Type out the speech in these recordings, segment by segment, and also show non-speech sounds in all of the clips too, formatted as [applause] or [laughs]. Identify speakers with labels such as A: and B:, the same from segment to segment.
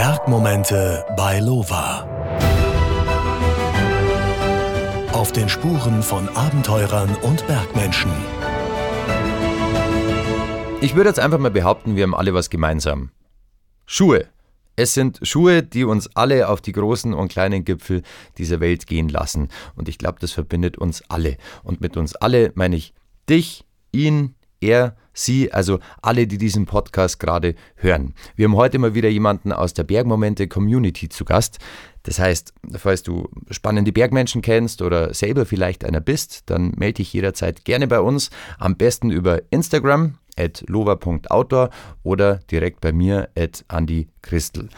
A: Bergmomente bei Lova. Auf den Spuren von Abenteurern und Bergmenschen.
B: Ich würde jetzt einfach mal behaupten, wir haben alle was gemeinsam. Schuhe. Es sind Schuhe, die uns alle auf die großen und kleinen Gipfel dieser Welt gehen lassen. Und ich glaube, das verbindet uns alle. Und mit uns alle meine ich dich, ihn, er, Sie, also alle, die diesen Podcast gerade hören. Wir haben heute mal wieder jemanden aus der Bergmomente Community zu Gast. Das heißt, falls du spannende Bergmenschen kennst oder selber vielleicht einer bist, dann melde dich jederzeit gerne bei uns. Am besten über Instagram at lova.outdoor oder direkt bei mir at Andy Christel.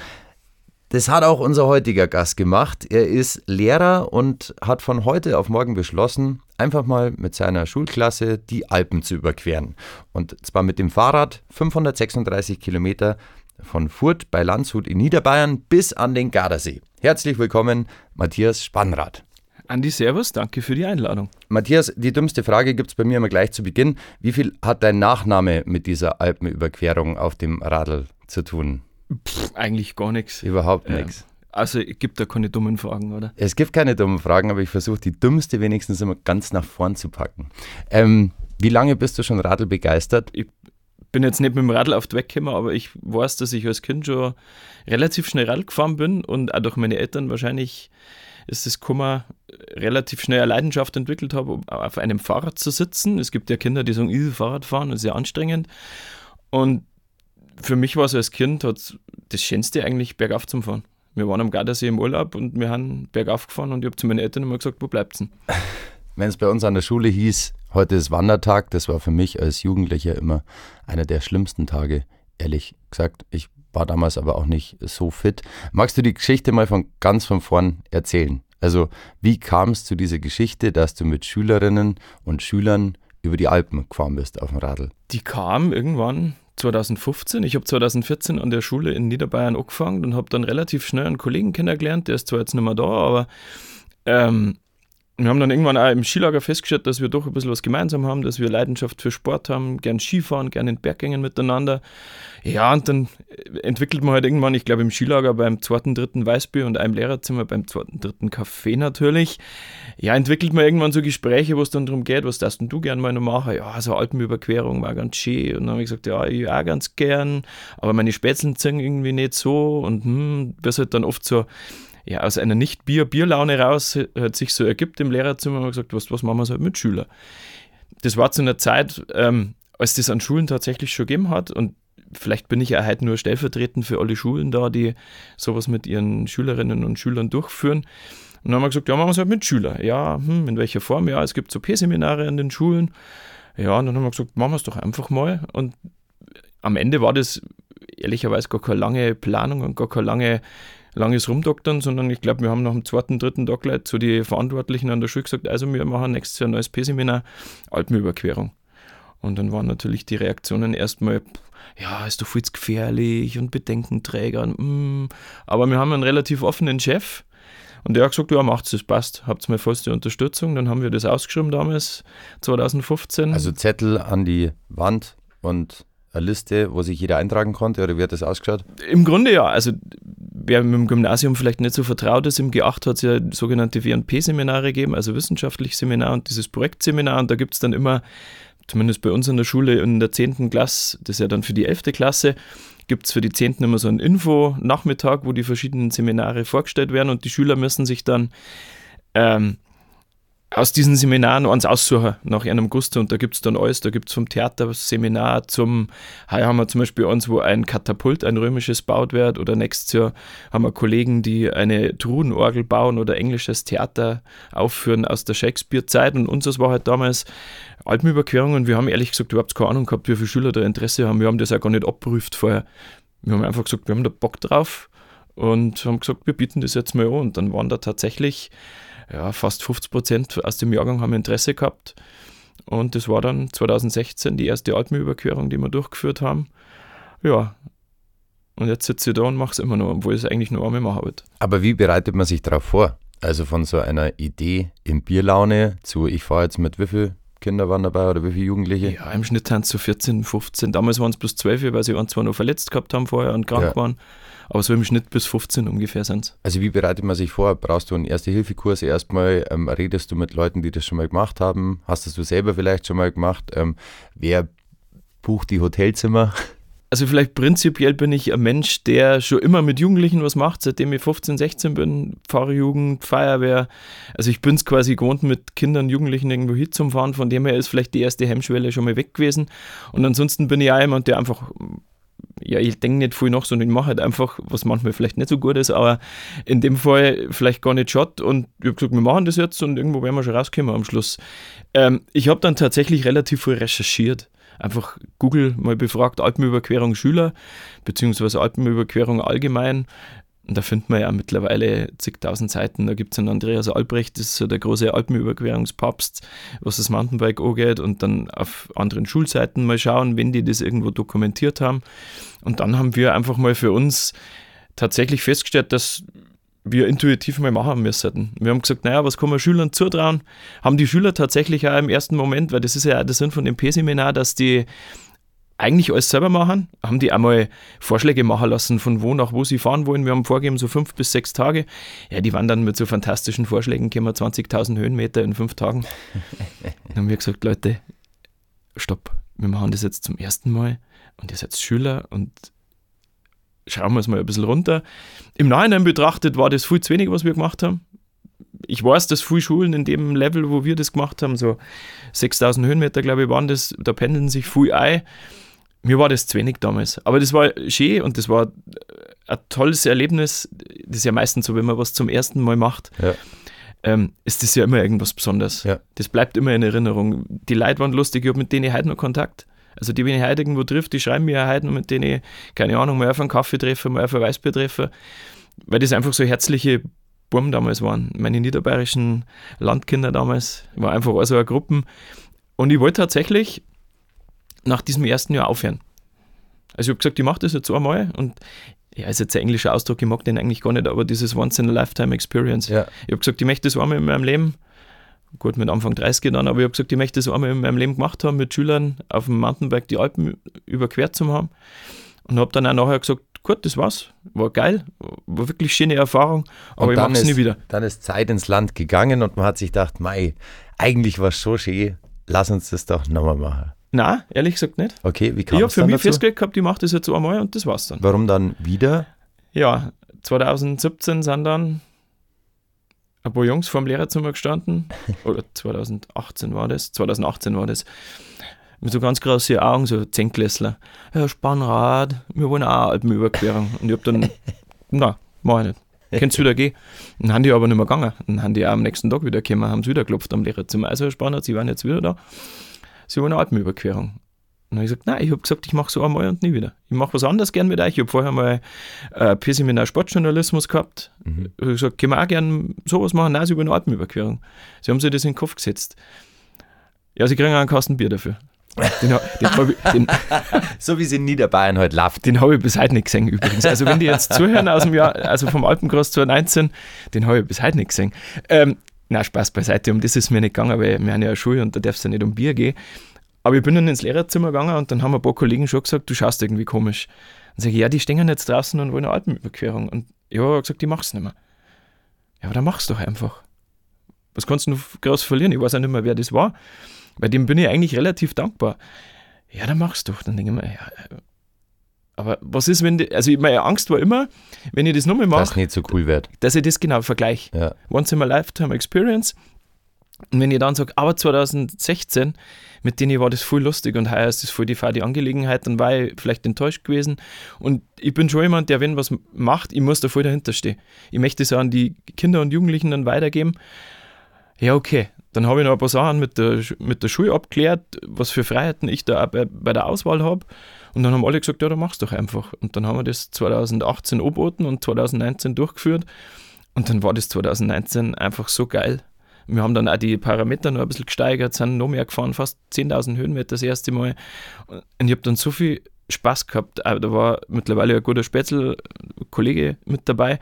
B: Das hat auch unser heutiger Gast gemacht. Er ist Lehrer und hat von heute auf morgen beschlossen, einfach mal mit seiner Schulklasse die Alpen zu überqueren. Und zwar mit dem Fahrrad 536 Kilometer von Furt bei Landshut in Niederbayern bis an den Gardasee. Herzlich willkommen, Matthias Spannrad.
C: Andi, Servus, danke für die Einladung.
B: Matthias, die dümmste Frage gibt es bei mir immer gleich zu Beginn. Wie viel hat dein Nachname mit dieser Alpenüberquerung auf dem Radl zu tun?
C: Pff, eigentlich gar nichts.
B: Überhaupt nichts.
C: Also es gibt da keine dummen Fragen, oder?
B: Es gibt keine dummen Fragen, aber ich versuche die dümmste wenigstens immer ganz nach vorn zu packen. Ähm, wie lange bist du schon Radl begeistert?
C: Ich bin jetzt nicht mit dem Radl auf die Weg gekommen, aber ich weiß, dass ich als Kind schon relativ schnell Radl gefahren bin und auch durch meine Eltern wahrscheinlich ist das Kummer relativ schnell eine Leidenschaft entwickelt habe, um auf einem Fahrrad zu sitzen. Es gibt ja Kinder, die sagen, ich Fahrrad fahren, das ist sehr anstrengend. Und für mich war es als Kind das Schönste eigentlich, bergauf zu fahren. Wir waren am Gardasee im Urlaub und wir haben bergauf gefahren und ich habe zu meinen Eltern immer gesagt, wo bleibt's denn? [laughs]
B: Wenn es bei uns an der Schule hieß, heute ist Wandertag, das war für mich als Jugendlicher immer einer der schlimmsten Tage, ehrlich gesagt. Ich war damals aber auch nicht so fit. Magst du die Geschichte mal von ganz von vorn erzählen? Also, wie kam es zu dieser Geschichte, dass du mit Schülerinnen und Schülern über die Alpen gefahren bist auf dem Radl?
C: Die kam irgendwann 2015. Ich habe 2014 an der Schule in Niederbayern angefangen und habe dann relativ schnell einen Kollegen kennengelernt, der ist zwar jetzt nicht mehr da, aber ähm, wir haben dann irgendwann auch im Skilager festgestellt, dass wir doch ein bisschen was gemeinsam haben, dass wir Leidenschaft für Sport haben, gern Skifahren, gern in Berggängen miteinander. Ja, und dann entwickelt man halt irgendwann, ich glaube im Skilager beim zweiten, dritten Weißbier und einem Lehrerzimmer beim zweiten, dritten Kaffee natürlich, ja, entwickelt man irgendwann so Gespräche, wo es dann darum geht, was darfst du gern mal noch machen? Ja, so Alpenüberquerung war ganz schön. Und dann habe ich gesagt, ja, ich auch ganz gern, aber meine Spätzeln ziehen irgendwie nicht so und hm, das halt dann oft so ja, aus einer Nicht-Bier-Bierlaune raus hat sich so ergibt im Lehrerzimmer und gesagt, was, was machen wir so mit Schülern? Das war zu einer Zeit, ähm, als das an Schulen tatsächlich schon gegeben hat und vielleicht bin ich ja heute nur stellvertretend für alle Schulen da, die sowas mit ihren Schülerinnen und Schülern durchführen. Und dann haben wir gesagt, ja, machen wir es halt mit Schülern. Ja, hm, in welcher Form? Ja, es gibt so P-Seminare an den Schulen. Ja, und dann haben wir gesagt, machen wir es doch einfach mal. Und am Ende war das ehrlicherweise gar keine lange Planung und gar keine lange langes Rumdoktern, sondern ich glaube, wir haben nach dem zweiten, dritten Leute zu die Verantwortlichen an der Schule gesagt, also wir machen nächstes Jahr ein neues P-Seminar, Alpenüberquerung. Und dann waren natürlich die Reaktionen erstmal, ja, ist doch viel zu gefährlich und Bedenkenträger. Und, mm. Aber wir haben einen relativ offenen Chef und der hat gesagt, ja, macht's, das passt, habt mal vollste Unterstützung. Dann haben wir das ausgeschrieben damals, 2015.
B: Also Zettel an die Wand und eine Liste, wo sich jeder eintragen konnte oder wie hat das ausgeschaut?
C: Im Grunde ja. Also wer mit dem Gymnasium vielleicht nicht so vertraut ist, im G8 hat es ja sogenannte WP-Seminare gegeben, also wissenschaftliches Seminar und dieses Projektseminar. Und da gibt es dann immer, zumindest bei uns in der Schule in der 10. Klasse, das ist ja dann für die 11. Klasse, gibt es für die 10. immer so einen Info-Nachmittag, wo die verschiedenen Seminare vorgestellt werden und die Schüler müssen sich dann ähm, aus diesen Seminaren eins aussuchen nach einem Gusto. Und da gibt es dann alles, da gibt es vom Theaterseminar zum, hier haben wir zum Beispiel eins, wo ein Katapult, ein römisches baut wird. Oder nächstes Jahr haben wir Kollegen, die eine Truhenorgel bauen oder englisches Theater aufführen aus der Shakespeare-Zeit. Und unseres war halt damals Alpenüberquerung. Und wir haben ehrlich gesagt überhaupt keine Ahnung gehabt, wie viele Schüler da Interesse haben, wir haben das auch gar nicht abprüft vorher. Wir haben einfach gesagt, wir haben da Bock drauf und haben gesagt, wir bieten das jetzt mal an. Und dann waren da tatsächlich ja, fast 50 Prozent aus dem Jahrgang haben Interesse gehabt. Und das war dann 2016 die erste Alpenüberquerung, die wir durchgeführt haben. Ja, und jetzt sitze ich da und mache es immer noch, obwohl ich es eigentlich nur einmal machen wollte.
B: Aber wie bereitet man sich darauf vor? Also von so einer Idee in Bierlaune zu, ich fahre jetzt mit wie viel Kinder waren dabei oder wie viele Jugendliche?
C: Ja, im Schnitt haben es so 14, 15. Damals waren es bis 12, weil sie ein, zwei noch verletzt gehabt haben vorher und krank
B: Ja.
C: waren. Aber so im Schnitt bis 15 ungefähr sind es.
B: Also wie bereitet man sich vor? Brauchst du einen Erste-Hilfe-Kurs erstmal? Ähm, redest du mit Leuten, die das schon mal gemacht haben? Hast das du selber vielleicht schon mal gemacht? Ähm, wer bucht die Hotelzimmer?
C: Also vielleicht prinzipiell bin ich ein Mensch, der schon immer mit Jugendlichen was macht, seitdem ich 15, 16 bin. Pfarrjugend, Feuerwehr. Also ich bin es quasi gewohnt, mit Kindern, Jugendlichen irgendwo hinzufahren. Von dem her ist vielleicht die erste Hemmschwelle schon mal weg gewesen. Und ansonsten bin ich auch jemand, der einfach, ja, ich denke nicht viel nach, sondern ich mache halt einfach, was manchmal vielleicht nicht so gut ist, aber in dem Fall vielleicht gar nicht schaut. Und ich habe gesagt, wir machen das jetzt und irgendwo werden wir schon rauskommen am Schluss. Ähm, ich habe dann tatsächlich relativ viel recherchiert einfach Google mal befragt, Alpenüberquerung Schüler, beziehungsweise Alpenüberquerung allgemein. Und da findet man ja mittlerweile zigtausend Seiten. Da gibt es einen Andreas Albrecht, das ist so der große Alpenüberquerungspapst, was das Mountainbike angeht. Und dann auf anderen Schulseiten mal schauen, wenn die das irgendwo dokumentiert haben. Und dann haben wir einfach mal für uns tatsächlich festgestellt, dass wir intuitiv mal machen müssen. Wir haben gesagt, naja, was kann man Schülern zutrauen? Haben die Schüler tatsächlich auch im ersten Moment, weil das ist ja auch der Sinn von dem P-Seminar, dass die eigentlich alles selber machen, haben die einmal Vorschläge machen lassen, von wo nach wo sie fahren wollen. Wir haben vorgegeben, so fünf bis sechs Tage. Ja, die waren dann mit so fantastischen Vorschlägen, können wir 20.000 Höhenmeter in fünf Tagen. Dann haben wir gesagt, Leute, stopp, wir machen das jetzt zum ersten Mal und ihr seid Schüler und schauen wir es mal ein bisschen runter. Im Nachhinein betrachtet war das viel zu wenig, was wir gemacht haben. Ich weiß, dass viele Schulen in dem Level, wo wir das gemacht haben, so 6000 Höhenmeter, glaube ich, waren das, da pendeln sich viel ein. Mir war das zu wenig damals. Aber das war schön und das war ein tolles Erlebnis. Das ist ja meistens so, wenn man was zum ersten Mal macht,
B: Ja.
C: ähm, ist das ja immer irgendwas Besonderes.
B: Ja.
C: Das bleibt immer in Erinnerung. Die Leute waren lustig, ich habe mit denen heute noch Kontakt. Also die, wenn ich heute irgendwo trifft, die schreiben mir ja heute noch, mit denen ich, keine Ahnung, mal auf einen Kaffee treffe, mal auf ein Weißbier treffe, weil das einfach so herzliche Burm damals waren. Meine niederbayerischen Landkinder damals, war einfach also eine Gruppe. Und ich wollte tatsächlich nach diesem ersten Jahr aufhören. Also ich habe gesagt, ich mache das jetzt einmal und ja, ist jetzt ein englischer Ausdruck, ich mag den eigentlich gar nicht, aber dieses Once-in-a-Lifetime-Experience.
B: Ja.
C: Ich habe gesagt, ich möchte das einmal in meinem Leben, gut mit Anfang 30 dann, aber ich habe gesagt, ich möchte das einmal in meinem Leben gemacht haben, mit Schülern auf dem Mountainbike die Alpen überquert zu haben. Und habe dann auch nachher gesagt, gut, das war's, war geil, war wirklich schöne Erfahrung, aber
B: Und
C: ich mache es nie wieder.
B: Dann ist Zeit ins Land gegangen und man hat sich gedacht, mei, eigentlich war es so schön, lass uns das doch nochmal machen.
C: Nein, ehrlich gesagt nicht.
B: Okay, wie
C: Ich
B: kam
C: habe
B: es
C: für mich
B: dazu?
C: festgelegt gehabt, ich mache das jetzt einmal und das war's dann.
B: Warum dann wieder?
C: Ja, 2017 sind dann ein paar Jungs vor dem Lehrerzimmer gestanden. [laughs] Oder 2018 war das. 2018 war das. Mit so ganz großen Augen, so Zehnklässler. Ja, Spannrad, wir wollen auch eine Alpenüberquerung. Und ich hab dann, [laughs] na, mach ich nicht. Könnt's wieder gehen. Dann haben die aber nicht mehr gegangen. Dann haben die auch am nächsten Tag wieder gekommen, haben sie wieder geklopft am Lehrerzimmer. Also, Herr Spannrad, Sie waren jetzt wieder da. Sie wollen eine Alpenüberquerung. Und dann habe ich gesagt, nein, ich habe gesagt, ich mache so einmal und nie wieder. Ich mache was anderes gern mit euch. Ich habe vorher mal äh, P-Seminar Sportjournalismus gehabt.
B: Mhm.
C: Ich habe gesagt, können wir auch gern sowas machen? Nein, sie über eine Alpenüberquerung. Sie haben sich das in den Kopf gesetzt. Ja, sie kriegen auch einen Kasten Bier dafür. Den, den habe ich, den, [laughs]
B: So wie sie in Niederbayern heute läuft.
C: den hab ich bis heute nicht gesehen übrigens. Also wenn die jetzt zuhören aus dem Jahr, also vom Alpencross 2019, den habe ich bis heute nicht gesehen. Ähm, na, Spaß beiseite, um das ist mir nicht gegangen, weil wir haben ja eine Schule und da darf es ja nicht um Bier gehen. Aber ich bin dann ins Lehrerzimmer gegangen und dann haben ein paar Kollegen schon gesagt, du schaust irgendwie komisch. Dann sage ich, ja, die stehen jetzt draußen und wollen eine Alpenüberquerung. Und ja, er hat gesagt, ich mach's nicht mehr. Ja, aber dann mach's doch einfach. Was kannst du groß verlieren? Ich weiß auch nicht mehr, wer das war. Bei dem bin ich eigentlich relativ dankbar. Ja, dann mach's doch. Dann denke ich mir, ja, aber was ist, wenn, die, also meine Angst war immer, wenn ich das nochmal
B: Das
C: mache,
B: nicht so cool wird.
C: dass ich das genau vergleiche.
B: Ja.
C: Once in a Lifetime Experience. Und wenn ich dann sage, aber 2016, mit denen war das voll lustig und heuer ist das voll die fade Angelegenheit, dann war ich vielleicht enttäuscht gewesen. Und ich bin schon jemand, der, wenn was macht, ich muss da voll dahinter stehen. Ich möchte es an die Kinder und Jugendlichen dann weitergeben. Ja, okay. Dann habe ich noch ein paar Sachen mit der, mit der Schule abgeklärt, was für Freiheiten ich da bei, bei der Auswahl habe. Und dann haben alle gesagt, ja, dann mach's doch einfach. Und dann haben wir das 2018 angeboten und 2019 durchgeführt. Und dann war das 2019 einfach so geil. Wir haben dann auch die Parameter noch ein bisschen gesteigert, sind noch mehr gefahren, fast 10.000 Höhenmeter das erste Mal. Und ich habe dann so viel Spaß gehabt. Da war mittlerweile ein guter Spätzl, Kollege mit dabei.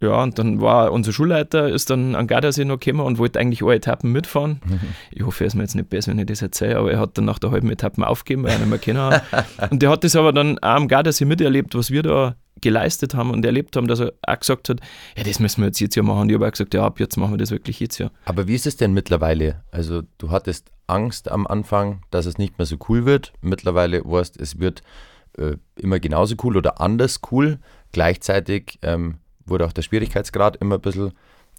C: Ja, und dann war unser Schulleiter, ist dann an Gardasee noch gekommen und wollte eigentlich alle Etappen mitfahren. Mhm. [laughs] Ich hoffe, er ist mir jetzt nicht besser, wenn ich das erzähle, aber er hat dann nach der halben Etappe aufgegeben, weil er nicht mehr kennen hat. und der hat das aber dann auch am Gardasee miterlebt, was wir da geleistet haben und erlebt haben, dass er auch gesagt hat, ja, das müssen wir jetzt jetzt ja machen. Ich habe auch gesagt, ja, ab jetzt machen wir das wirklich jetzt ja.
B: Aber wie ist es denn mittlerweile? Also du hattest Angst am Anfang, dass es nicht mehr so cool wird. Mittlerweile weißt es wird äh, immer genauso cool oder anders cool. Gleichzeitig ähm, wurde auch der Schwierigkeitsgrad immer ein bisschen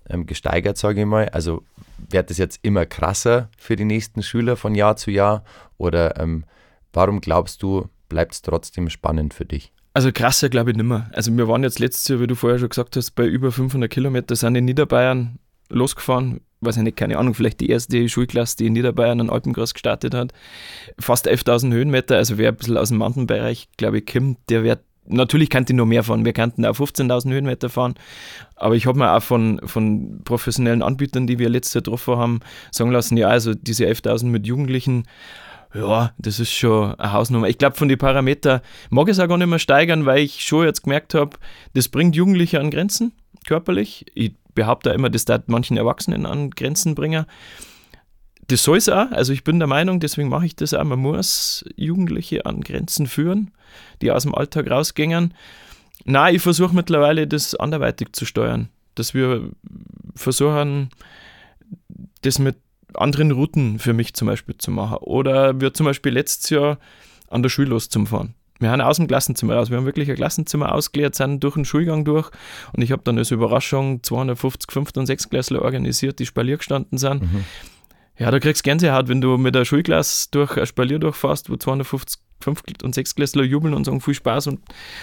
B: ähm, gesteigert, sage ich mal. Also wird es jetzt immer krasser für die nächsten Schüler von Jahr zu Jahr? Oder ähm, warum glaubst du, bleibt es trotzdem spannend für dich?
C: Also krasser glaube ich nicht mehr. Also wir waren jetzt letztes Jahr, wie du vorher schon gesagt hast, bei über 500 Kilometer sind in Niederbayern losgefahren. Weiß ich nicht, keine Ahnung, vielleicht die erste Schulklasse, die in Niederbayern einen Alpencross gestartet hat. Fast 11.000 Höhenmeter, also wer ein bisschen aus dem Mountainbereich, glaube ich, kommt, der wird natürlich könnte ich noch mehr fahren. Wir könnten auch 15.000 Höhenmeter fahren. Aber ich habe mir auch von, von professionellen Anbietern, die wir letztes Jahr getroffen haben, sagen lassen, ja, also diese 11.000 mit Jugendlichen, ja, das ist schon eine Hausnummer. Ich glaube, von den Parametern mag ich es auch gar nicht mehr steigern, weil ich schon jetzt gemerkt habe, das bringt Jugendliche an Grenzen, körperlich. Ich behaupte immer, das darf manchen Erwachsenen an Grenzen bringen das soll es auch. Also ich bin der Meinung, deswegen mache ich das auch. Man muss Jugendliche an Grenzen führen, die aus dem Alltag rausgängen. Na, ich versuche mittlerweile das anderweitig zu steuern. Dass wir versuchen, das mit anderen Routen für mich zum Beispiel zu machen. Oder wir zum Beispiel letztes Jahr an der Schule loszufahren. Wir haben aus dem Klassenzimmer raus. Wir haben wirklich ein Klassenzimmer ausgeleert, sind durch den Schulgang durch. Und ich habe dann als Überraschung 250 5. und 6. Klässler organisiert, die Spalier gestanden sind. Mhm ja, da kriegst du Gänsehaut, wenn du mit der Schulklasse durch ein Spalier durchfährst, wo 250 5 und 6 Klässler jubeln und sagen viel Spaß und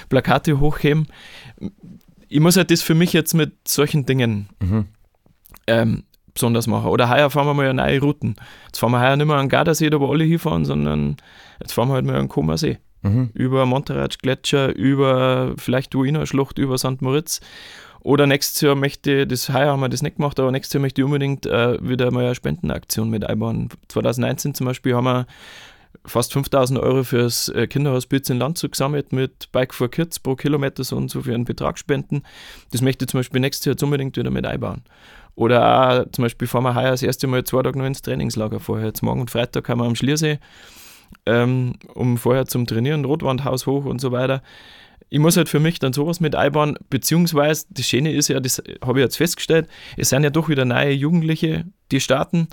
C: Plakate hochheben. Ich muss halt das für mich jetzt mit solchen Dingen mhm. ähm, besonders machen. Oder heuer fahren wir mal eine neue Routen. Jetzt fahren wir heuer nicht mehr an Gardasee, da wo alle hinfahren, sondern jetzt fahren wir halt mal an Comer See. Mhm. Über Monterrey Gletscher, über vielleicht Duiner Schlucht, über St. Moritz oder nächstes Jahr möchte, das heuer haben wir das nicht gemacht, aber nächstes Jahr möchte ich unbedingt äh, wieder mal eine Spendenaktion mit einbauen. 2019 zum Beispiel haben wir fast 5000 Euro für das äh, Kinderhospiz in Landshut gesammelt mit Bike for Kids pro Kilometer so und so für einen Betrag spenden. Das möchte ich zum Beispiel nächstes Jahr unbedingt wieder mit einbauen. Oder auch zum Beispiel fahren wir heuer das erste Mal zwei Tage noch ins Trainingslager vorher. Jetzt morgen und Freitag haben wir am Schliersee, ähm, um vorher zum Trainieren, Rotwandhaus hoch und so weiter ich muss halt für mich dann sowas mit einbauen, beziehungsweise das Schöne ist ja, das habe ich jetzt festgestellt, es sind ja doch wieder neue Jugendliche, die starten.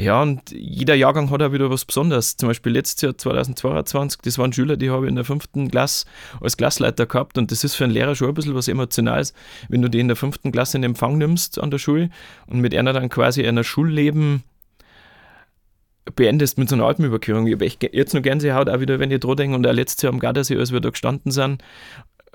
C: Ja, und jeder Jahrgang hat auch wieder was Besonderes. Zum Beispiel letztes Jahr 2022, das waren Schüler, die habe ich in der fünften Klasse als Klassleiter gehabt und das ist für einen Lehrer schon ein bisschen was Emotionales, wenn du die in der fünften Klasse in Empfang nimmst an der Schule und mit einer dann quasi einer Schulleben beendest mit so einer Alpenüberquerung. Ich habe jetzt noch Gänsehaut, auch wieder, wenn ich dran denke und auch letztes Jahr am Gardasee, als wir da gestanden sind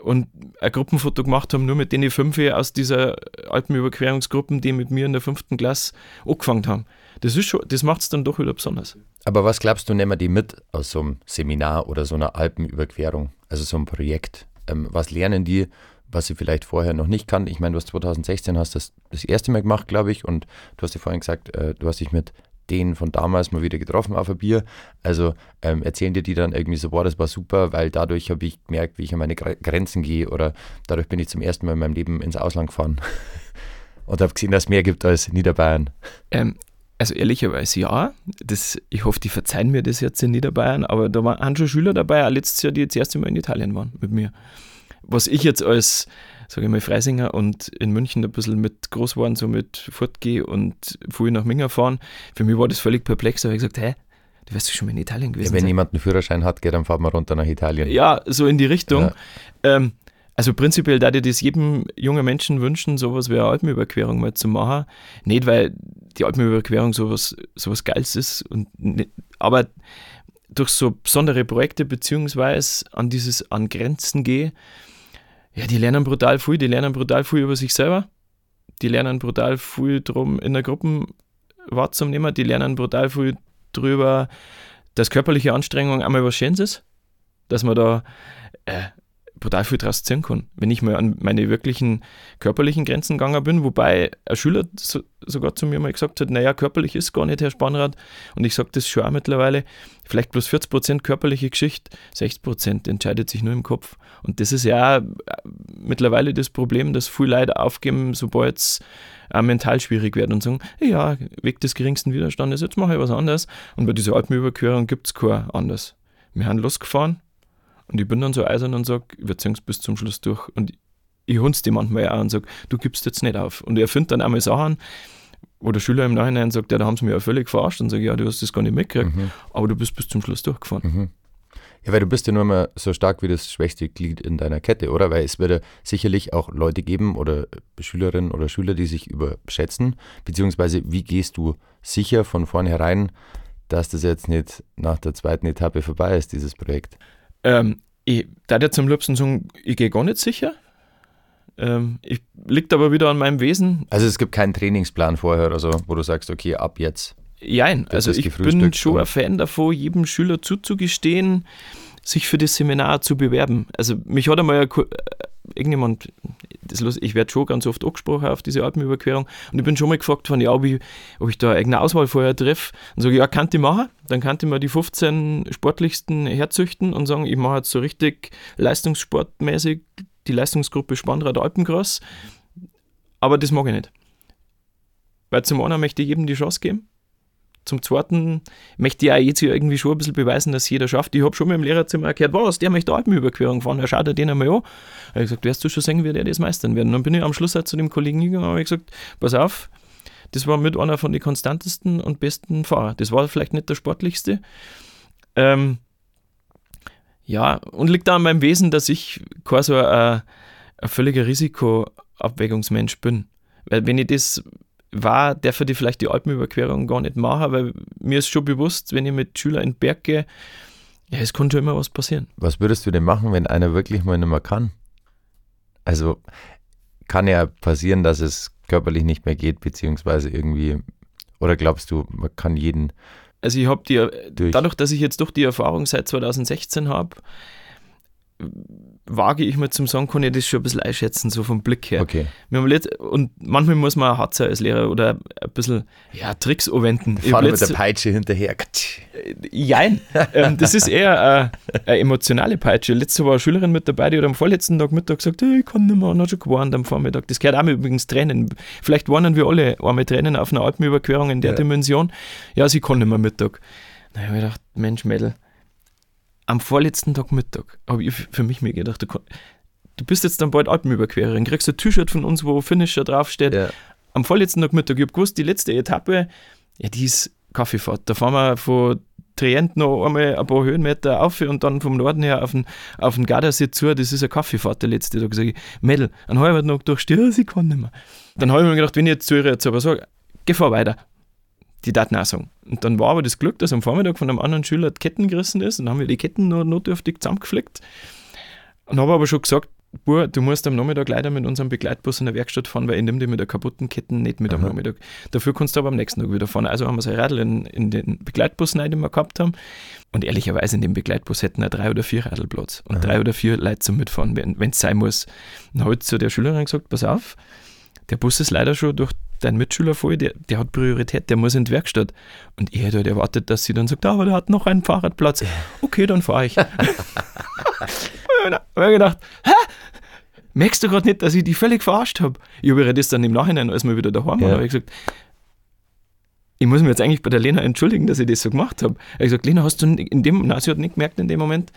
C: und ein Gruppenfoto gemacht haben, nur mit den fünf aus dieser Alpenüberquerungsgruppen, die mit mir in der fünften Klasse angefangen haben. Das, das macht es dann doch wieder besonders.
B: Aber was glaubst du, nehmen wir die mit aus so einem Seminar oder so einer Alpenüberquerung, also so einem Projekt? Ähm, was lernen die, was sie vielleicht vorher noch nicht kannten? Ich meine, du hast 2016 hast das das erste Mal gemacht, glaube ich, und du hast ja vorhin gesagt, äh, du hast dich mit den von damals mal wieder getroffen auf ein Bier. Also ähm, erzählen dir die dann irgendwie so, boah, das war super, weil dadurch habe ich gemerkt, wie ich an meine Grenzen gehe oder dadurch bin ich zum ersten Mal in meinem Leben ins Ausland gefahren [laughs] und habe gesehen, dass es mehr gibt als Niederbayern.
C: Ähm, also ehrlicherweise ja. Das, ich hoffe, die verzeihen mir das jetzt in Niederbayern, aber da waren schon Schüler dabei, auch letztes Jahr, die jetzt das erste Mal in Italien waren mit mir. Was ich jetzt als sage ich mal, Freisinger und in München ein bisschen mit groß geworden, so mit Fortgehe und früh nach Minga fahren. Für mich war das völlig perplex, da habe ich gesagt, hä, du wirst schon mal in Italien gewesen
B: ja, wenn sein. jemand einen Führerschein hat, geht dann fahren wir runter nach Italien.
C: Ja, so in die Richtung. Ja. Ähm, also prinzipiell da ich das jedem jungen Menschen wünschen, sowas wie eine Alpenüberquerung mal zu machen. Nicht, weil die Alpenüberquerung sowas, sowas Geiles ist, und nicht, aber durch so besondere Projekte beziehungsweise an dieses an Grenzen gehe, ja, die lernen brutal viel, die lernen brutal viel über sich selber, die lernen brutal viel drum in der Gruppe wahrzunehmen, die lernen brutal viel drüber, dass körperliche Anstrengung einmal was Schönes ist, dass man da äh, brutal viel draus ziehen kann. Wenn ich mal an meine wirklichen körperlichen Grenzen gegangen bin, wobei ein Schüler so, sogar zu mir mal gesagt hat, naja, körperlich ist gar nicht, Herr Spannrad. Und ich sage das schon auch mittlerweile, vielleicht bloß 40 Prozent körperliche Geschichte, 60 Prozent entscheidet sich nur im Kopf. Und das ist ja auch mittlerweile das Problem, dass viele Leute aufgeben, sobald es auch mental schwierig wird und sagen, ja, Weg des geringsten Widerstandes, jetzt mache ich was anderes. Und bei dieser Alpenüberquerung gibt es kein anders. Wir haben losgefahren und ich bin dann so eisern und sage, wir ziehen es bis zum Schluss durch. Und ich hunds die manchmal auch und sage, du gibst jetzt nicht auf. Und er findet dann einmal Sachen, wo der Schüler im Nachhinein sagt, ja, da haben sie mich ja völlig verarscht und sage, ja, du hast das gar nicht mitgekriegt, mhm. aber du bist bis zum Schluss durchgefahren.
B: Mhm. Ja, weil du bist ja nur mal so stark wie das schwächste Glied in deiner Kette, oder? Weil es wird ja sicherlich auch Leute geben oder Schülerinnen oder Schüler, die sich überschätzen, beziehungsweise wie gehst du sicher von vornherein, dass das jetzt nicht nach der zweiten Etappe vorbei ist, dieses Projekt?
C: Ähm, ich da dir zum liebsten sagen, ich gehe gar nicht sicher. Ähm, ich liegt aber wieder an meinem Wesen.
B: Also es gibt keinen Trainingsplan vorher oder so, wo du sagst, okay, ab jetzt.
C: Jein, also ich bin schon ein Fan davon, jedem Schüler zuzugestehen, sich für das Seminar zu bewerben. Also mich hat einmal äh, irgendjemand, das los, ich werde schon ganz oft angesprochen auf diese Alpenüberquerung. Und ich bin schon mal gefragt worden, ja, ob ich, ob ich da irgendeine Auswahl vorher treffe und sage, ja, kann ich machen, dann kann ich mir die 15 sportlichsten herzüchten und sagen, ich mache jetzt so richtig leistungssportmäßig die Leistungsgruppe Spannrad Alpencross, aber das mag ich nicht. Weil zum einen möchte ich jedem die Chance geben zum Zweiten möchte ich auch jetzt irgendwie schon ein bisschen beweisen, dass jeder schafft. Ich habe schon mal im Lehrerzimmer gehört, was, der möchte Alpenüberquerung fahren, ja, schau dir den einmal an. Da habe ich gesagt, wirst du schon sehen, wie der das meistern wird. Und dann bin ich am Schluss halt zu dem Kollegen gegangen und habe gesagt, pass auf, das war mit einer von den konstantesten und besten Fahrer. Das war vielleicht nicht der sportlichste. Ähm, ja, und liegt da an meinem Wesen, dass ich quasi so ein, ein völliger Risikoabwägungsmensch bin. Weil wenn ich das war, darf ich vielleicht die Alpenüberquerung gar nicht machen, weil mir ist schon bewusst, wenn ich mit Schülern in den Berg gehe, ja, es konnte immer was passieren.
B: Was würdest du denn machen, wenn einer wirklich mal nicht mehr kann? Also kann ja passieren, dass es körperlich nicht mehr geht, beziehungsweise irgendwie, oder glaubst du, man kann jeden.
C: Also ich habe die, dadurch, dass ich jetzt doch die Erfahrung seit 2016 habe, wage ich mal zum sagen, kann ich das schon ein bisschen einschätzen, so vom Blick her.
B: Okay.
C: Und manchmal muss man hart sein als Lehrer oder ein bisschen ja, Tricks anwenden.
B: Fahren mit der Peitsche hinterher.
C: Jein, ähm, das ist eher eine, eine, emotionale Peitsche. Letztes Jahr war eine Schülerin mit dabei, die hat am vorletzten Tag Mittag gesagt, hey, ich kann nicht mehr, und hat schon gewarnt am Vormittag. Das gehört auch übrigens Tränen. Vielleicht warnen wir alle einmal Tränen auf einer Alpenüberquerung in der ja. Dimension. Ja, sie kann nicht mehr Mittag. Na, ich habe gedacht, Mensch, Mädel, am vorletzten Tag Mittag habe ich für mich mir gedacht, du, du bist jetzt dann bald Alpenüberquererin, kriegst ein T-Shirt von uns, wo Finisher draufsteht. Ja. Am vorletzten Tag Mittag, ich habe gewusst, die letzte Etappe, ja, die ist Kaffeefahrt. Da fahren wir von Trient noch einmal ein paar Höhenmeter auf und dann vom Norden her auf den, auf den Gardasee zu. Das ist eine Kaffeefahrt der letzte Tag. Sag ich, Mädel, einen halben Tag durchstehen, sie kann nicht mehr. Dann habe ich mir gedacht, wenn ich jetzt zu ihr jetzt aber sage, geh fahr weiter die Daten auch sagen. Und dann war aber das Glück, dass am Vormittag von einem anderen Schüler die Ketten gerissen ist und dann haben wir die Ketten nur notdürftig zusammengeflickt. Und habe aber schon gesagt, Bur, du musst am Nachmittag leider mit unserem Begleitbus in der Werkstatt fahren, weil ich nehme die mit der kaputten Ketten nicht mit Aha. am Nachmittag. Dafür kannst du aber am nächsten Tag wieder fahren. Also haben wir so ein Radl in, in den Begleitbus rein, den wir gehabt haben. Und ehrlicherweise in dem Begleitbus hätten wir drei oder vier Radlplatz und Aha. drei oder vier Leute zum Mitfahren, wenn es sein muss. Dann habe ich zu der Schülerin gesagt, pass auf, der Bus ist leider schon durch dein Mitschüler voll, der, der hat Priorität, der muss in die Werkstatt. Und ich hätte halt erwartet, dass sie dann sagt, aber der hat noch einen Fahrradplatz. Okay, dann fahre ich. [laughs] und habe ich gedacht, hä? Merkst du gerade nicht, dass ich die völlig verarscht habe? Ich habe ihr das dann im Nachhinein, als wir wieder daheim waren, ja. habe ich gesagt, ich muss mich jetzt eigentlich bei der Lena entschuldigen, dass ich das so gemacht habe. Ich habe gesagt, Lena, hast du in dem, nein, sie hat nicht gemerkt in dem Moment,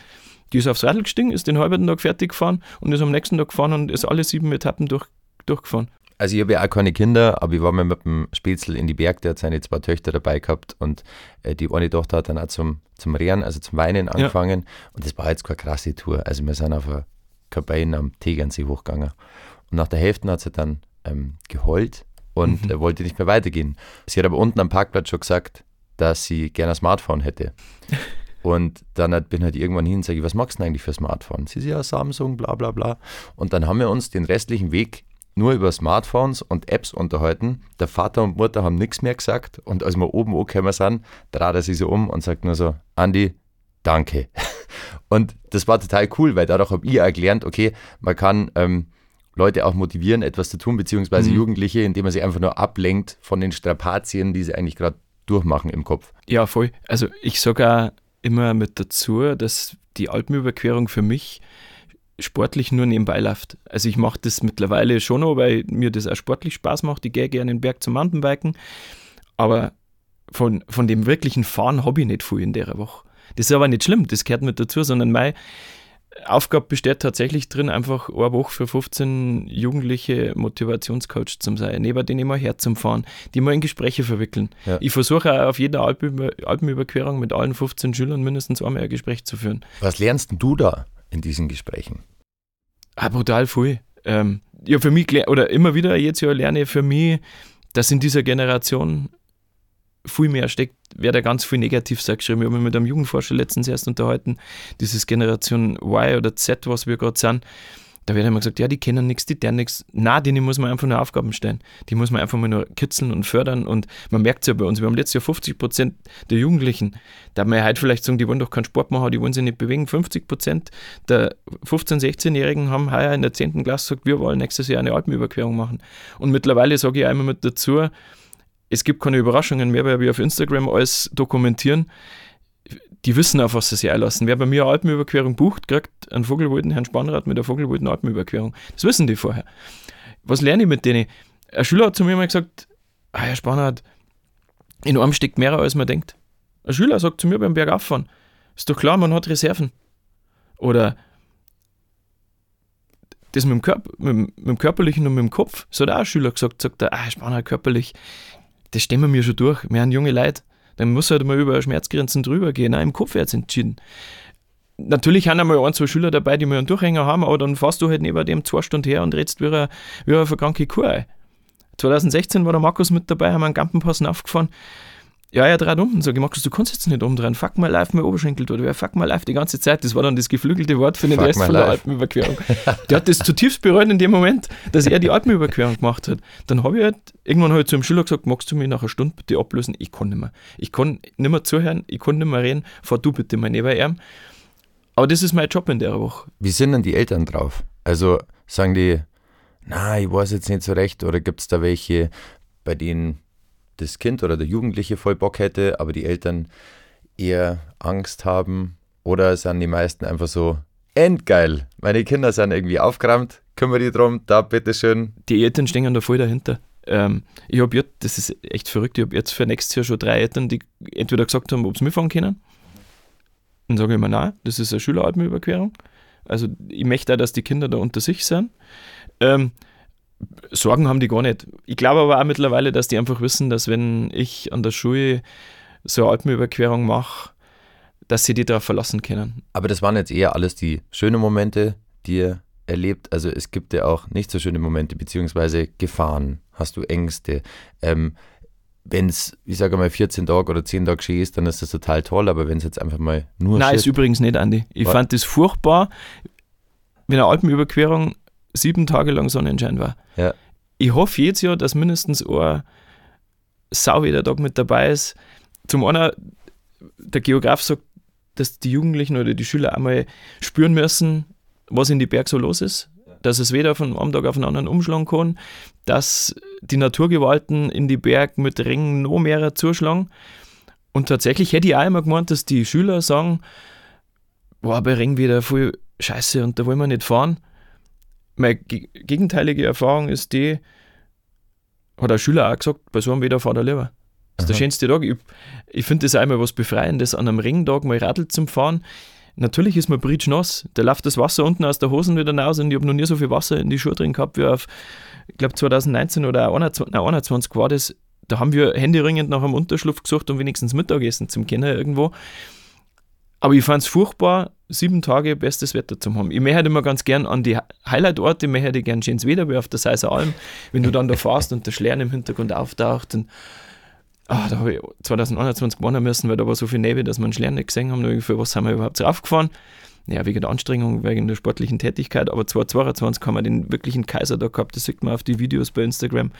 C: die ist aufs Radl gestiegen, ist den halben Tag fertig gefahren und ist am nächsten Tag gefahren und ist alle sieben Etappen durch, durchgefahren.
B: Also ich habe ja auch keine Kinder, aber ich war mal mit dem Spätzl in die Berg, der hat seine zwei Töchter dabei gehabt und äh, die eine Tochter hat dann auch zum, zum Rehren, also zum Weinen angefangen ja. und das war jetzt keine krasse Tour. Also wir sind auf einer Kabine am Tegernsee hochgegangen und nach der Hälfte hat sie dann ähm, geheult und mhm. wollte nicht mehr weitergehen. Sie hat aber unten am Parkplatz schon gesagt, dass sie gerne ein Smartphone hätte. [laughs] Und dann bin halt irgendwann hin und sage was magst du denn eigentlich für Smartphone? Sie sagt, ja, Samsung, bla bla bla. Und dann haben wir uns den restlichen Weg nur über Smartphones und Apps unterhalten. Der Vater und Mutter haben nichts mehr gesagt und als wir oben angekommen sind, dreht er sich so um und sagt nur so, Andi, danke. [laughs] Und das war total cool, weil dadurch habe ich erklärt, okay, man kann ähm, Leute auch motivieren, etwas zu tun, beziehungsweise mhm. Jugendliche, indem man sie einfach nur ablenkt von den Strapazien, die sie eigentlich gerade durchmachen im Kopf.
C: Ja, voll. Also ich sage auch immer mit dazu, dass die Alpenüberquerung für mich sportlich nur nebenbei läuft. Also ich mache das mittlerweile schon noch, weil mir das auch sportlich Spaß macht. Ich gehe gerne in den Berg zum Mountainbiken. Aber von, von dem wirklichen Fahren habe ich nicht viel in der Woche. Das ist aber nicht schlimm, das gehört mit dazu, sondern meine Aufgabe besteht tatsächlich drin, einfach eine Woche für 15 jugendliche Motivationscoach zu sein, neben denen immer herzufahren, die mal in Gespräche verwickeln. Ja. Ich versuche auch auf jeder Alpenüber Alpenüberquerung mit allen 15 Schülern mindestens einmal ein Gespräch zu führen.
B: Was lernst du da in diesen Gesprächen?
C: Ah, brutal viel. Ähm, ja, für mich, oder immer wieder jetzt ja lerne ich für mich, dass in dieser Generation viel mehr steckt, wer da ganz viel negativ sagt. Ich habe mich mit einem Jugendforscher letztens erst unterhalten, dieses Generation Y oder Z, was wir gerade sind. Da wird immer gesagt, ja, die kennen nichts, die deren nichts. Nein, denen muss man einfach nur Aufgaben stellen. Die muss man einfach mal nur kitzeln und fördern. Und man merkt es ja bei uns, wir haben letztes Jahr 50 Prozent der Jugendlichen. Da man ja heute vielleicht sagen, die wollen doch keinen Sport machen, die wollen sich nicht bewegen. 50 Prozent der 15-, 16-Jährigen haben heuer in der 10. Klasse gesagt, wir wollen nächstes Jahr eine Alpenüberquerung machen. Und mittlerweile sage ich einmal mit dazu, es gibt keine Überraschungen mehr, weil wir auf Instagram alles dokumentieren. Die wissen auf was sie sich einlassen. Wer bei mir eine Alpenüberquerung bucht, kriegt einen Vogelwolden Herrn Spannrad mit der Vogelwolden Alpenüberquerung. Das wissen die vorher. Was lerne ich mit denen? Ein Schüler hat zu mir mal gesagt, ah, Herr Spannrad, in einem steckt mehr als man denkt. Ein Schüler sagt zu mir beim Bergauffahren, ist doch klar, man hat Reserven. Oder das mit dem, Körper, mit, mit dem Körperlichen und mit dem Kopf, das hat auch ein Schüler gesagt, sagt er, ah, Spannrad, körperlich, das stemmen wir schon durch. Wir haben junge Leute. Dann muss halt mal über Schmerzgrenzen drüber gehen. Auch im Kopf wird entschieden. Natürlich haben einmal ein, zwei Schüler dabei, die mal einen Durchhänger haben, aber dann fährst du halt neben dem zwei Stunden her und redest wie eine, wie eine verkrankte Kuh. 2016 war der Markus mit dabei, haben einen Gampenpassen aufgefahren. Ja, er dreht um und sagt, Markus, du kannst jetzt nicht umdrehen. Fuck mal live, mein Oberschenkel tut. Ja, fuck mal live die ganze Zeit. Das war dann das geflügelte Wort für den fuck Rest von der Alpenüberquerung. der hat das zutiefst bereut in dem Moment, dass er die Alpenüberquerung gemacht hat. Dann habe ich halt irgendwann halt zu dem Schüler gesagt, magst du mich nach einer Stunde bitte ablösen? Ich kann nicht mehr. Ich kann nicht mehr zuhören, ich kann nicht mehr reden. Fahr du bitte mal neben ihm. Aber das ist mein Job in der Woche.
B: Wie sind denn die Eltern drauf? Also sagen die, na, ich weiß jetzt nicht so recht, oder gibt es da welche, bei denen das Kind oder der Jugendliche voll Bock hätte, aber die Eltern eher Angst haben? Oder sind die meisten einfach so, endgeil, meine Kinder sind irgendwie aufgeräumt, kümmere dich drum, da bitteschön.
C: Die Eltern stehen da voll dahinter. Ähm, ich habe jetzt, das ist echt verrückt, ich habe jetzt für nächstes Jahr schon drei Eltern, die entweder gesagt haben, ob sie mitfahren können. Dann sage ich mir, nein, das ist eine Schüleralpenüberquerung. Also ich möchte auch, dass die Kinder da unter sich sind. Ähm, Sorgen haben die gar nicht. Ich glaube aber auch mittlerweile, dass die einfach wissen, dass wenn ich an der Schule so eine Alpenüberquerung mache, dass sie die darauf verlassen können.
B: Aber das waren jetzt eher alles die schönen Momente, die ihr erlebt. Also es gibt ja auch nicht so schöne Momente, beziehungsweise Gefahren. Hast du Ängste? Ähm, wenn es, ich sage mal, 14 Tage oder 10 Tage schön ist, dann ist das total toll, aber wenn es jetzt einfach mal nur
C: Nein, ist übrigens nicht, Andi. Ich Was? fand das furchtbar, wenn eine Alpenüberquerung sieben Tage lang Sonnenschein war.
B: Ja.
C: Ich hoffe jedes Jahr, dass mindestens ein Sau wieder Tag mit dabei ist. Zum einen, der Geograf sagt, dass die Jugendlichen oder die Schüler einmal spüren müssen, was in die Berg so los ist. Dass es weder von einem Tag auf den anderen umschlagen kann, dass die Naturgewalten in die Berg mit Ringen noch mehr zuschlagen. Und tatsächlich hätte ich auch immer gemeint, dass die Schüler sagen, boah, bei Ring wieder voll scheiße und da wollen wir nicht fahren. Meine gegenteilige Erfahrung ist die, hat ein Schüler auch gesagt, bei so einem Wetter fahrt er lieber. Das ist der schönste Tag. Ich, ich finde das einmal was Befreiendes, an einem Ringtag mal Radl zum Fahren. Natürlich ist man nass. Da läuft das Wasser unten aus der Hosen wieder raus und ich habe noch nie so viel Wasser in die Schuhe drin gehabt wie auf, ich glaube 2019 oder 21, nein, 21 war das. Da haben wir händeringend nach einem Unterschlupf gesucht und wenigstens Mittagessen zum Kennen irgendwo. Aber ich fand es furchtbar, sieben Tage bestes Wetter zu haben. Ich möchte immer ganz gern an die Highlight-Orte, ich möchte gern schönes Wetter, wie auf der Seiser Alm, wenn du dann da fährst und der Schlern im Hintergrund auftaucht. Und, ah, da habe ich 2021 gewonnen müssen, weil da war so viel Nebel, dass wir einen Schlern nicht gesehen haben. Für was sind wir überhaupt draufgefahren? Ja, wegen der Anstrengung, wegen der sportlichen Tätigkeit, aber 2022 haben wir den wirklichen Kaiser da gehabt, das sieht man auf die Videos bei Instagram.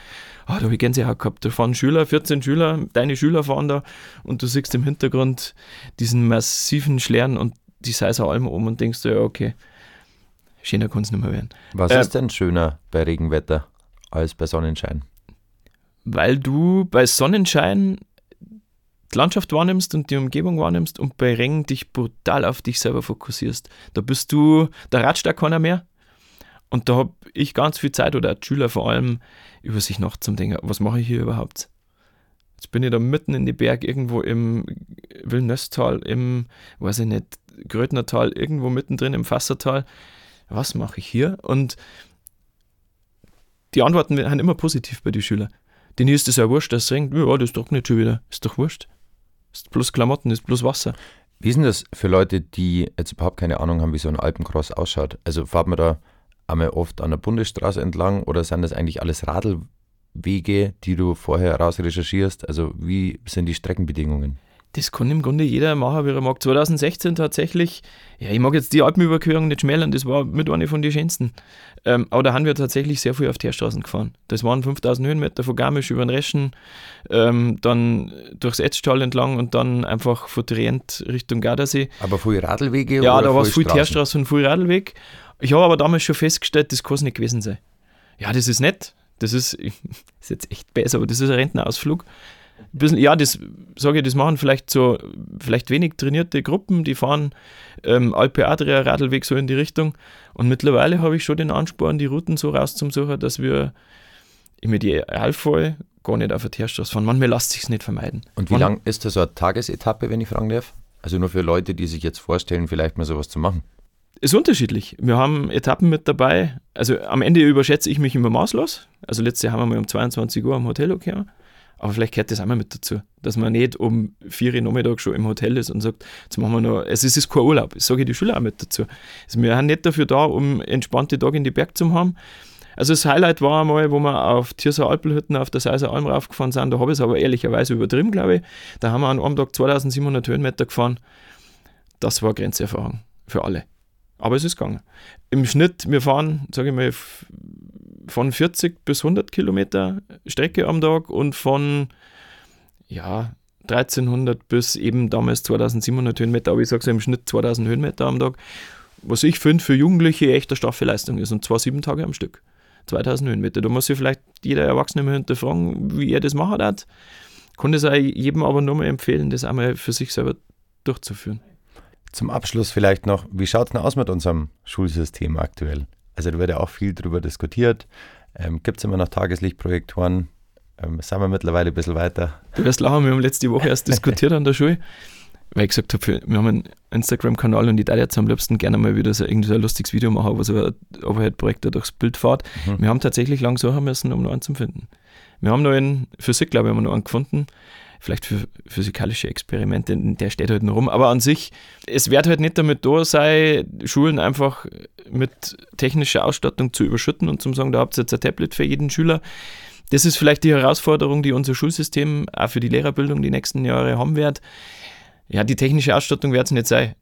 C: Oh, da habe ich Gänsehaut gehabt, da fahren Schüler, 14 Schüler, deine Schüler fahren da und du siehst im Hintergrund diesen massiven Schlären und die Seiser Alm um und denkst du, ja, okay, schöner kann es nicht mehr werden.
B: Was äh, ist denn schöner bei Regenwetter als bei Sonnenschein?
C: Weil du bei Sonnenschein die Landschaft wahrnimmst und die Umgebung wahrnimmst und bei Regen dich brutal auf dich selber fokussierst. Da bist du, da ratscht da keiner mehr. Und da habe ich ganz viel Zeit oder Schüler vor allem über sich nachzudenken, was mache ich hier überhaupt? Jetzt bin ich da mitten in die Berg, irgendwo im Wilnöstal, im, weiß ich nicht, Grödnertal, irgendwo mittendrin im Fassertal. Was mache ich hier? Und die Antworten sind immer positiv bei den Schülern. Denen ist es ja wurscht, dass es regnet. Ja, das trocknet schon wieder. Ist doch wurscht. Ist bloß Klamotten, ist bloß Wasser.
B: Wie ist denn das für Leute, die jetzt überhaupt keine Ahnung haben, wie so ein Alpencross ausschaut? Also fahrt man da einmal oft an der Bundesstraße entlang oder sind das eigentlich alles Radlwege, die du vorher raus recherchierst? Also wie sind die Streckenbedingungen?
C: Das kann im Grunde jeder machen, wie er mag. 2016 tatsächlich, ja, ich mag jetzt die Alpenüberquerung nicht schmälern, das war mit einer von den schönsten. Ähm, aber da haben wir tatsächlich sehr viel auf Teerstraßen gefahren. Das waren 5000 Höhenmeter von Garmisch über den Reschen, ähm, dann durchs Etztal entlang und dann einfach von Trient Richtung Gardasee.
B: Aber viel Radlwege?
C: Ja, da war es viel Teerstraße und viel Radlweg. Ich habe aber damals schon festgestellt, das kann es nicht gewesen sein. Ja, das ist nett. Das ist, [laughs] ist jetzt echt besser, aber das ist ein Rentenausflug bisschen, ja, das sage ich, das machen vielleicht so, vielleicht wenig trainierte Gruppen, die fahren ähm, Alpe Adria Radlweg so in die Richtung. Und mittlerweile habe ich schon den Ansporn, die Routen so rauszusuchen, dass wir im Idealfall gar nicht auf der Teerstraße fahren. Manchmal lässt sich nicht vermeiden.
B: Und wie lang ist das so eine Tagesetappe, wenn ich fragen darf? Also nur für Leute, die sich jetzt vorstellen, vielleicht mal sowas zu machen.
C: Ist unterschiedlich. Wir haben Etappen mit dabei. Also am Ende überschätze ich mich immer maßlos. Also letztes Jahr haben wir mal um 22 Uhr am Hotel okay. Aber vielleicht gehört das auch mal mit dazu, dass man nicht um vier Uhr Nachmittag schon im Hotel ist und sagt, jetzt machen wir noch, es ist kein Urlaub, das sage ich die Schüler auch mit dazu. Also wir sind nicht dafür da, um entspannte Tage in die Berg zu haben. Also das Highlight war einmal, wo wir auf Tierser Alpelhütten auf der Seiser Alm raufgefahren sind, da habe ich es aber ehrlicherweise übertrieben, glaube ich. Da haben wir an einem Tag 2700 Höhenmeter gefahren. Das war Grenzerfahrung für alle. Aber es ist gegangen. Im Schnitt, wir fahren, sage ich mal, von 40 bis 100 Kilometer Strecke am Tag und von ja, 1300 bis eben damals 2700 Höhenmeter, aber ich sage so im Schnitt 2000 Höhenmeter am Tag, was ich finde für Jugendliche echt eine straffe Leistung ist und zwar sieben Tage am Stück. 2000 Höhenmeter. Da muss sich vielleicht jeder Erwachsene mal hinterfragen, wie er das machen hat. Kann auch jedem aber nur mal empfehlen, das einmal für sich selber durchzuführen.
B: Zum Abschluss vielleicht noch, wie schaut es denn aus mit unserem Schulsystem aktuell? Also da wird ja auch viel darüber diskutiert. Ähm, Gibt es immer noch Tageslichtprojektoren? Ähm, sind wir mittlerweile ein bisschen weiter?
C: Du wirst lachen, wir haben letzte Woche erst [laughs] diskutiert an der Schule, weil ich gesagt habe, wir haben einen Instagram-Kanal und ich würde jetzt am liebsten gerne mal wieder so, irgendwie so ein lustiges Video machen, wo so ein Overhead-Projektor durchs Bild fährt. Mhm. Wir haben tatsächlich lang suchen müssen, um noch einen zu finden. Wir haben noch in Physik, glaube ich, haben wir noch einen gefunden vielleicht für physikalische Experimente, der steht halt noch rum. Aber an sich, es wird halt nicht damit da sein, Schulen einfach mit technischer Ausstattung zu überschütten und zu sagen, da habt ihr jetzt ein Tablet für jeden Schüler. Das ist vielleicht die Herausforderung, die unser Schulsystem auch für die Lehrerbildung die nächsten Jahre haben wird. Ja, die technische Ausstattung wird es nicht sein.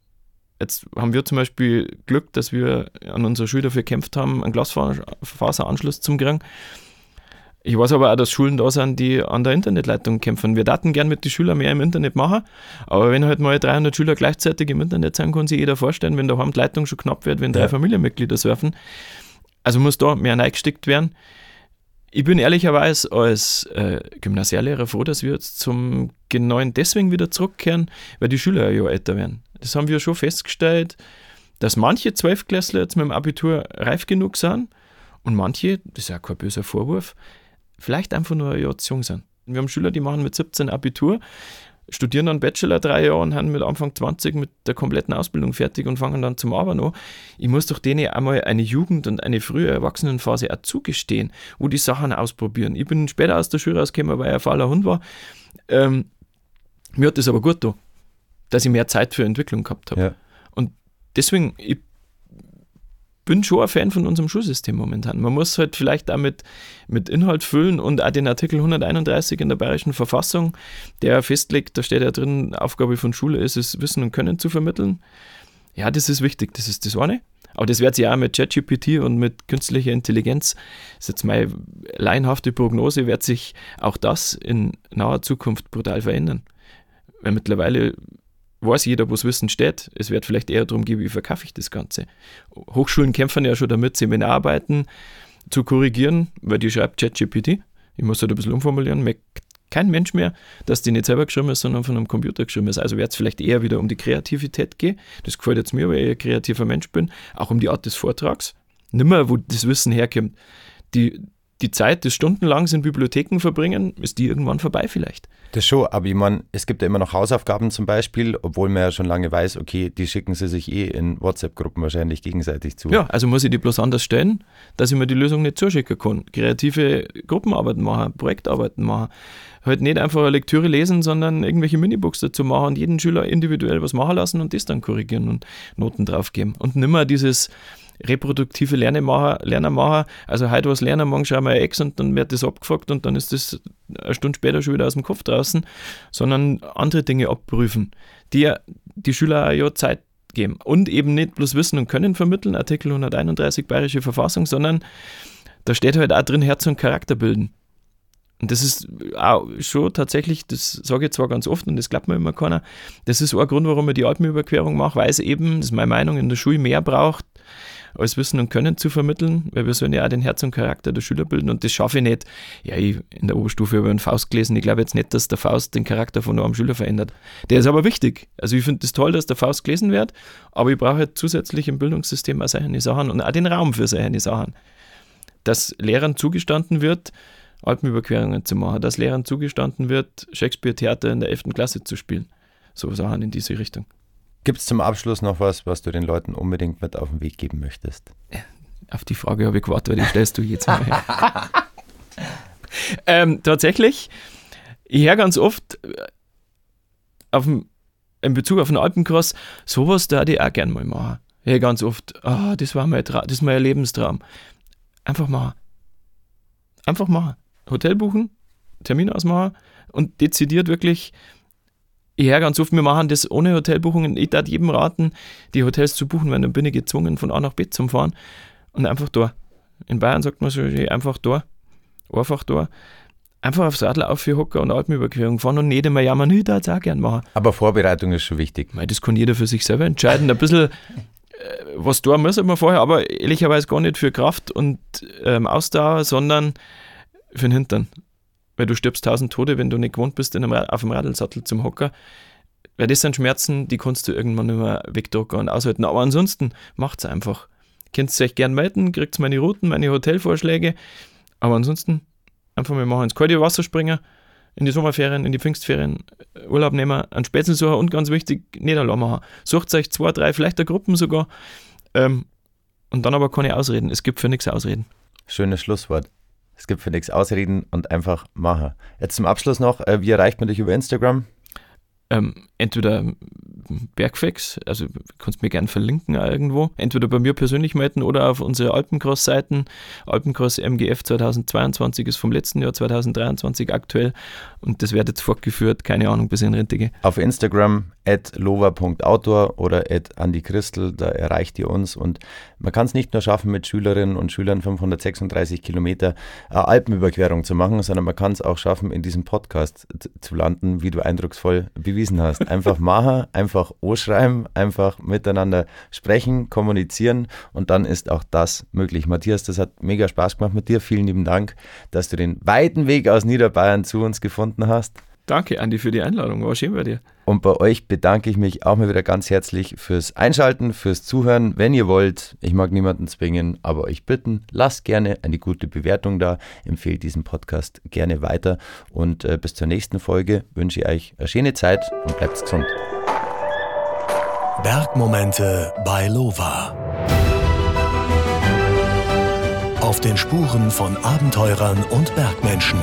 C: Jetzt haben wir zum Beispiel Glück, dass wir an unserer Schule dafür gekämpft haben, einen Glasfaseranschluss zum kriegen. Ich weiß aber auch, dass Schulen da sind, die an der Internetleitung kämpfen. Wir daten gern mit den Schülern mehr im Internet machen, aber wenn halt mal 300 Schüler gleichzeitig im Internet sein, kann sich jeder vorstellen, wenn daheim die Leitung schon knapp wird, wenn drei ja. Familienmitglieder surfen. Also muss da mehr reingesteckt werden. Ich bin ehrlicherweise als äh, Gymnasiallehrer froh, dass wir jetzt zum genauen deswegen wieder zurückkehren, weil die Schüler ja älter werden. Das haben wir schon festgestellt, dass manche Zwölfklässler jetzt mit dem Abitur reif genug sind und manche, das ist ja kein böser Vorwurf, vielleicht einfach nur ein Jahr zu jung sind. Wir haben Schüler, die machen mit 17 Abitur, studieren dann Bachelor drei Jahre und haben mit Anfang 20 mit der kompletten Ausbildung fertig und fangen dann zum Arbeiten an. Ich muss doch denen einmal eine Jugend und eine frühe Erwachsenenphase auch zugestehen, wo die Sachen ausprobieren. Ich bin später aus der Schule rausgekommen, weil ich ein fauler Hund war. Ähm, mir hat das aber gut da, dass ich mehr Zeit für Entwicklung gehabt habe. Ja. Und deswegen, ich bin schon ein Fan von unserem Schulsystem momentan. Man muss halt vielleicht damit mit Inhalt füllen und auch den Artikel 131 in der Bayerischen Verfassung, der festlegt, da steht ja drin, Aufgabe von Schule ist es, Wissen und Können zu vermitteln. Ja, das ist wichtig, das ist das eine. Aber das wird sich auch mit ChatGPT und mit künstlicher Intelligenz, das ist jetzt meine laienhafte Prognose, wird sich auch das in naher Zukunft brutal verändern. Weil mittlerweile weiß jeder, wo das Wissen steht. Es wird vielleicht eher darum gehen, wie verkaufe ich das Ganze. Hochschulen kämpfen ja schon damit, Seminararbeiten zu korrigieren, weil die schreibt ChatGPT. Ich muss halt ein bisschen umformulieren, merkt kein Mensch mehr, dass die nicht selber geschrieben ist, sondern von einem Computer geschrieben ist. Also wird es vielleicht eher wieder um die Kreativität gehen. Das gefällt jetzt mir, weil ich ein kreativer Mensch bin. Auch um die Art des Vortrags. Nimmer, wo das Wissen herkommt. Die, die Zeit des stundenlangs in Bibliotheken verbringen, ist die irgendwann vorbei vielleicht.
B: Das schon, aber ich meine, es gibt ja immer noch Hausaufgaben zum Beispiel, obwohl man ja schon lange weiß, okay, die schicken sie sich eh in WhatsApp-Gruppen wahrscheinlich gegenseitig zu.
C: Ja, also muss ich die bloß anders stellen, dass ich mir die Lösung nicht zuschicken kann. Kreative Gruppenarbeiten machen, Projektarbeiten machen. Halt nicht einfach eine Lektüre lesen, sondern irgendwelche Minibooks dazu machen und jeden Schüler individuell was machen lassen und das dann korrigieren und Noten draufgeben. Und nimmer dieses reproduktive Lerner Lernermacher. Also heute was lernen, morgen schauen wir ein Ex und dann wird das abgefragt und dann ist das eine Stunde später schon wieder aus dem Kopf draußen, sondern andere Dinge abprüfen, die die Schüler ja Zeit geben und eben nicht bloß Wissen und Können vermitteln, Artikel 131 Bayerische Verfassung, sondern da steht halt auch drin Herz und Charakter bilden. Und das ist auch schon tatsächlich, das sage ich zwar ganz oft und das glaubt mir immer keiner, das ist auch ein Grund, warum ich die Alpenüberquerung mache, weil es eben, das ist meine Meinung, in der Schule mehr braucht, als Wissen und Können zu vermitteln, weil wir sollen ja auch den Herz und Charakter der Schüler bilden und das schaffe ich nicht. Ja, ich in der Oberstufe über einen Faust gelesen, ich glaube jetzt nicht, dass der Faust den Charakter von einem Schüler verändert. Der ist aber wichtig. Also ich finde es das toll, dass der Faust gelesen wird, aber ich brauche halt zusätzlich im Bildungssystem auch solche Sachen und auch den Raum für solche Sachen. Dass Lehrern zugestanden wird, Alpenüberquerungen zu machen, dass Lehrern zugestanden wird, Shakespeare-Theater in der 11. Klasse zu spielen. So Sachen in diese Richtung.
B: Gibt es zum Abschluss noch was, was du den Leuten unbedingt mit auf den Weg geben möchtest?
C: Auf die Frage habe ich gewartet, die stellst du jetzt mal. [laughs] ähm, tatsächlich, ich höre ganz oft äh, auf dem, in Bezug auf den Alpencross, sowas da ich auch gerne mal machen. Ich höre ganz oft, oh, das war mein Traum, das ist mein Lebenstraum. Einfach machen. Einfach machen. Hotel buchen, Termin ausmachen und dezidiert wirklich ich höre ganz oft, wir machen das ohne Hotelbuchungen. Ich darf jedem raten, die Hotels zu buchen, weil dann bin ich gezwungen, von A nach B zu fahren und einfach da. In Bayern sagt man so einfach da. Einfach da. Einfach aufs Radl aufhocken und Alpenüberquerung fahren und nicht immer jammern, ich darf es auch gerne machen.
B: Aber Vorbereitung ist schon wichtig.
C: Das kann jeder für sich selber entscheiden. Ein bisschen äh, was da muss man vorher, aber ehrlicherweise gar nicht für Kraft und ähm, Ausdauer, sondern für den Hintern weil du stirbst tausend Tode, wenn du nicht gewohnt bist, in einem, auf dem Radlsattel zum Hocker. Weil das sind Schmerzen, die kannst du irgendwann nicht mehr wegdrücken und aushalten. Aber ansonsten macht es einfach. Könnt ihr euch gern melden, kriegt meine Routen, meine Hotelvorschläge. Aber ansonsten einfach mal machen ins kalte Wasser springen, in die Sommerferien, in die Pfingstferien äh, Urlaub nehmen, einen Spätzle und ganz wichtig, nicht allein machen. Sucht euch zwei, drei, vielleicht eine Gruppen sogar. Ähm, und dann aber keine Ausreden. Es gibt für nichts Ausreden.
B: Schönes Schlusswort. Es gibt für nichts Ausreden und einfach machen. Jetzt zum Abschluss noch, äh, wie erreicht man dich über Instagram?
C: Ähm, entweder Bergfex, also kannst mir gerne verlinken irgendwo, entweder bei mir persönlich melden oder auf unsere Alpencross-Seiten. Alpencross MGF 2022 ist vom letzten Jahr 2023 aktuell und das wird jetzt fortgeführt, keine Ahnung, bis in Rente gehe.
B: Auf Instagram at lova.autor oder at andichristl, da erreicht ihr uns und man kann es nicht nur schaffen, mit Schülerinnen und Schülern 536 Kilometer äh, Alpenüberquerung zu machen, sondern man kann es auch schaffen, in diesem Podcast zu landen, wie du eindrucksvoll bewiesen bewiesen hast. Einfach machen, einfach anschreiben, einfach miteinander sprechen, kommunizieren und dann ist auch das möglich. Matthias, das hat mega Spaß gemacht mit dir. Vielen lieben Dank, dass du den weiten Weg aus Niederbayern zu uns gefunden hast.
C: Danke, Andi, für die Einladung. War schön bei dir.
B: Und bei euch bedanke ich mich auch mal wieder ganz herzlich fürs Einschalten, fürs Zuhören. Wenn ihr wollt, ich mag niemanden zwingen, aber euch bitten, lasst gerne eine gute Bewertung da, empfehlt diesen Podcast gerne weiter. Und äh, bis zur nächsten Folge wünsche ich euch eine schöne Zeit und bleibt gesund.
A: Bergmomente bei Lova. Auf den Spuren von Abenteurern und Bergmenschen.